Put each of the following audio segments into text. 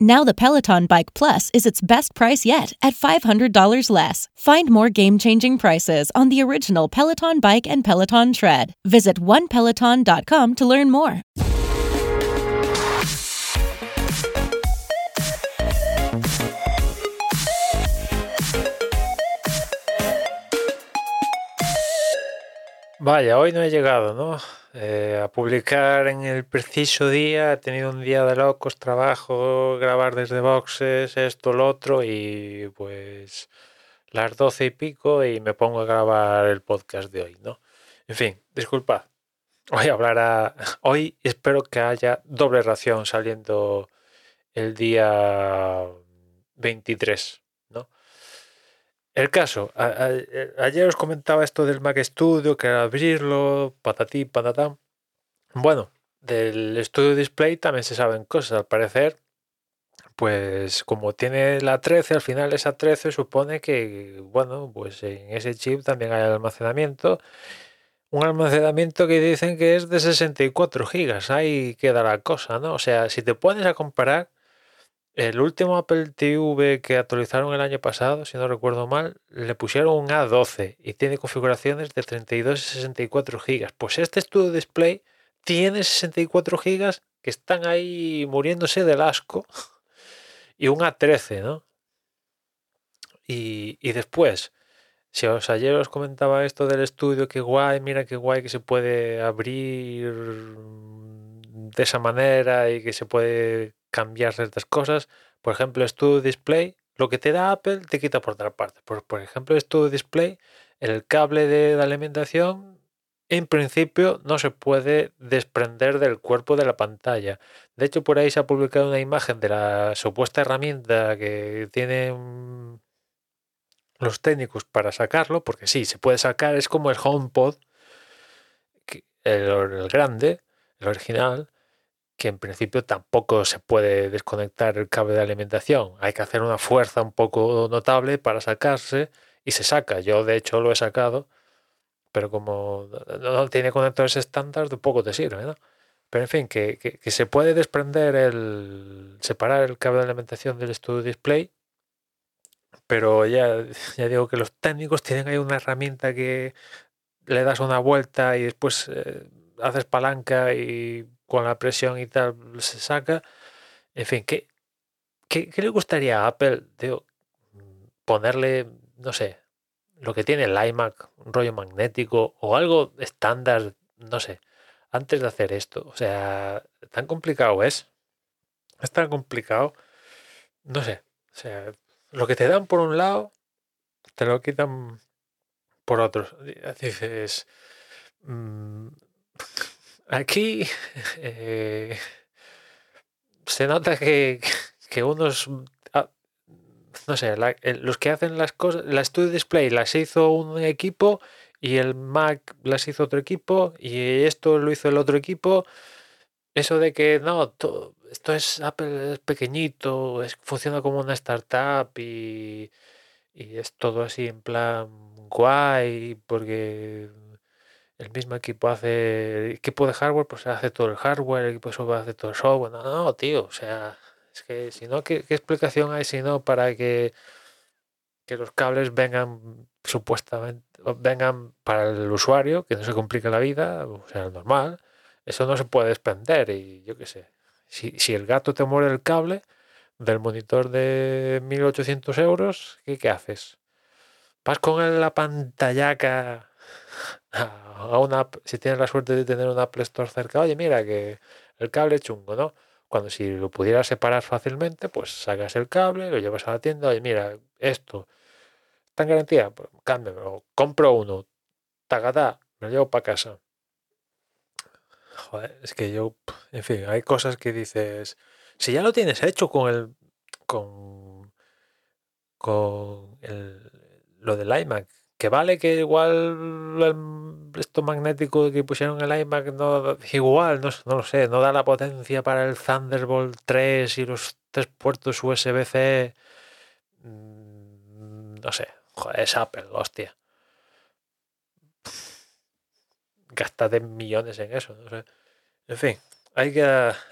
Now the Peloton Bike Plus is its best price yet at $500 less. Find more game-changing prices on the original Peloton Bike and Peloton Tread. Visit onepeloton.com to learn more. Vaya, hoy no he llegado, ¿no? Eh, a publicar en el preciso día. He tenido un día de locos, trabajo, grabar desde boxes, esto, lo otro, y pues las doce y pico y me pongo a grabar el podcast de hoy, ¿no? En fin, disculpad. Voy a hablar a... Hoy espero que haya doble ración saliendo el día 23, ¿no? El caso, ayer os comentaba esto del Mac Studio, que era abrirlo, patatí, patatán. Bueno, del Studio Display también se saben cosas, al parecer. Pues como tiene la 13, al final esa 13 supone que, bueno, pues en ese chip también hay almacenamiento. Un almacenamiento que dicen que es de 64 gigas. Ahí queda la cosa, ¿no? O sea, si te pones a comparar el último Apple TV que actualizaron el año pasado, si no recuerdo mal, le pusieron un A12 y tiene configuraciones de 32 y 64 gigas. Pues este Studio Display tiene 64 gigas que están ahí muriéndose del asco y un A13, ¿no? Y, y después, si os ayer os comentaba esto del estudio, qué guay, mira qué guay que se puede abrir de esa manera y que se puede cambiar ciertas cosas. Por ejemplo, Studio Display, lo que te da Apple te quita por otra parte. Por, por ejemplo, Studio Display, el cable de, alimentación en principio no se puede desprender del cuerpo de la pantalla. De hecho, por ahí se ha publicado una imagen de la supuesta herramienta que tienen los técnicos para sacarlo, porque sí, se puede sacar, es como el HomePod, el grande, el original, que en principio tampoco se puede desconectar el cable de alimentación. Hay que hacer una fuerza un poco notable para sacarse y se saca. Yo de hecho lo he sacado, pero como no tiene conectores estándar, de poco te sirve, ¿no? Pero en fin, que, que, se puede desprender el. separar el cable de alimentación del Studio Display. Pero ya, ya digo que los técnicos tienen ahí una herramienta que le das una vuelta y después eh, haces palanca y con la presión y tal se saca. En fin, ¿qué, qué, le gustaría a Apple ponerle, no sé, lo que tiene el iMac, un rollo magnético o algo estándar, no sé, antes de hacer esto? O sea, tan complicado es. Es tan complicado. No sé. O sea, lo que te dan por un lado, te lo quitan por otro. Dices, mm, Aquí eh, se nota que, que unos, ah, no sé, los que hacen las cosas, la Studio Display las hizo un equipo y el Mac las hizo otro equipo y esto lo hizo el otro equipo. Eso de que no, esto es Apple es pequeñito, es, funciona como una startup y, y es todo así en plan guay porque el mismo equipo hace equipo de hardware, pues hace todo el hardware, el equipo de software hace todo el software. No, no, tío, o sea, es que si no, ¿qué, explicación hay si no para que, que los cables vengan supuestamente, vengan para el usuario, que no se complique la vida, o sea, normal? Eso no se puede desprender y yo qué sé. Si, si el gato te muere el cable del monitor de 1800 euros, ¿qué, qué haces? Vas con la pantallaca a una, si tienes la suerte de tener un Apple Store cerca, oye, mira que el cable chungo, ¿no? Cuando si lo pudieras separar fácilmente, pues sacas el cable, lo llevas a la tienda, oye, mira, esto está en garantía, pues cámbiamelo, compro uno, tagada, me lo llevo para casa. Joder, es que yo, en fin, hay cosas que dices, si ya lo tienes hecho con el, con, con el, lo del iMac, que vale que igual el, esto magnético que pusieron el iMac no igual, no, no, lo sé, no da la potencia para el Thunderbolt 3 y los tres puertos USB-C. Mm, no sé, joder, es Apple, hostia. de millones en eso, no sé. En fin, hay que,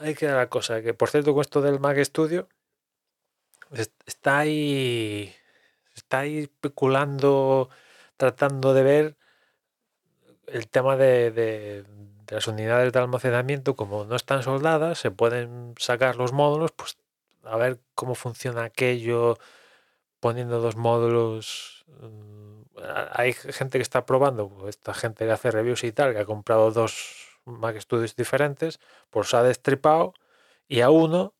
hay que dar la cosa. Que por cierto, con esto del Mac Studio, está ahí, está ahí especulando tratando de ver el tema de, las unidades de almacenamiento, como no están soldadas, se pueden sacar los módulos, pues a ver cómo funciona aquello poniendo dos módulos. Mm, hay gente que está probando, esta gente que hace reviews y tal, que ha comprado dos Mac Studios diferentes, pues ha destripado y a uno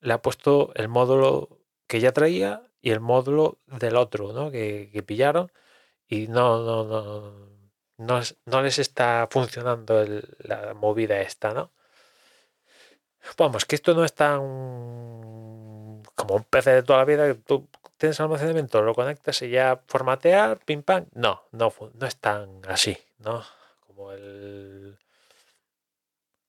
le ha puesto el módulo que ya traía y el módulo del otro, ¿no? que pillaron y no, no, no, no, les está funcionando la movida esta, ¿no? Vamos, que esto no es tan como un PC de toda la vida que tú tienes almacenamiento, lo conectas y ya formatear, pim pam. No, no, no es tan así, ¿no? Como el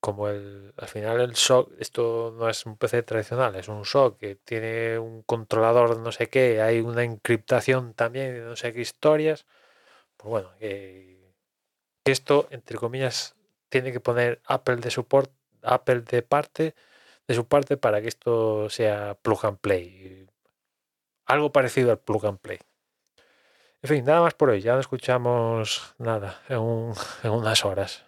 como el, al final el SOC, esto no es un PC tradicional, es un SOC que tiene un controlador no sé qué, hay una encriptación también no sé qué historias. Pues bueno, esto, entre comillas, tiene que poner Apple de support, Apple de parte, de su parte para que esto sea plug and play. Algo parecido al plug and play. En fin, nada más por hoy. Ya no escuchamos nada en unas horas.